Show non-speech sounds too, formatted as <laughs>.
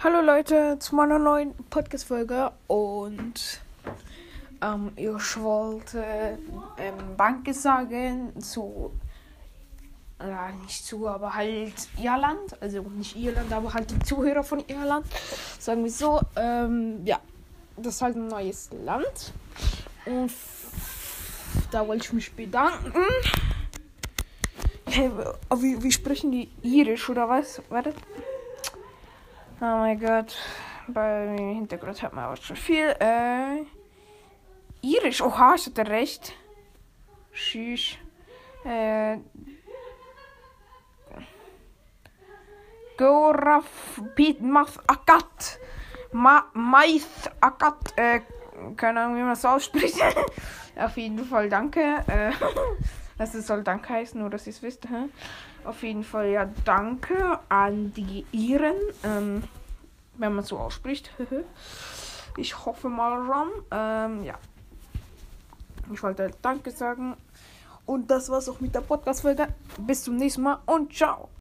Hallo Leute zu meiner neuen Podcast-Folge und ähm, ich wollte ähm, Danke sagen zu, ja, nicht zu, aber halt Irland, also nicht Irland, aber halt die Zuhörer von Irland, sagen wir so, ähm, ja, das ist halt ein neues Land und da wollte ich mich bedanken. Hey, wie, wie sprechen die Irisch oder was? Warte. Oh mein Gott. Bei im Hintergrund hört man aber schon viel. Äh, Irisch. Oha, ich hatte recht. Tschüss. Äh, Goraf Bitmath Akat. Ma Maith Akat. Äh, keine Ahnung, wie man das ausspricht. <laughs> Auf jeden Fall danke. Äh, <laughs> das soll Danke heißen, nur dass ihr es wisst. Hä? Auf jeden Fall ja danke an die Iren, ähm, wenn man so ausspricht. <laughs> ich hoffe mal ran. Ähm, ja. Ich wollte Danke sagen. Und das war's auch mit der Podcast-Folge. Bis zum nächsten Mal und ciao.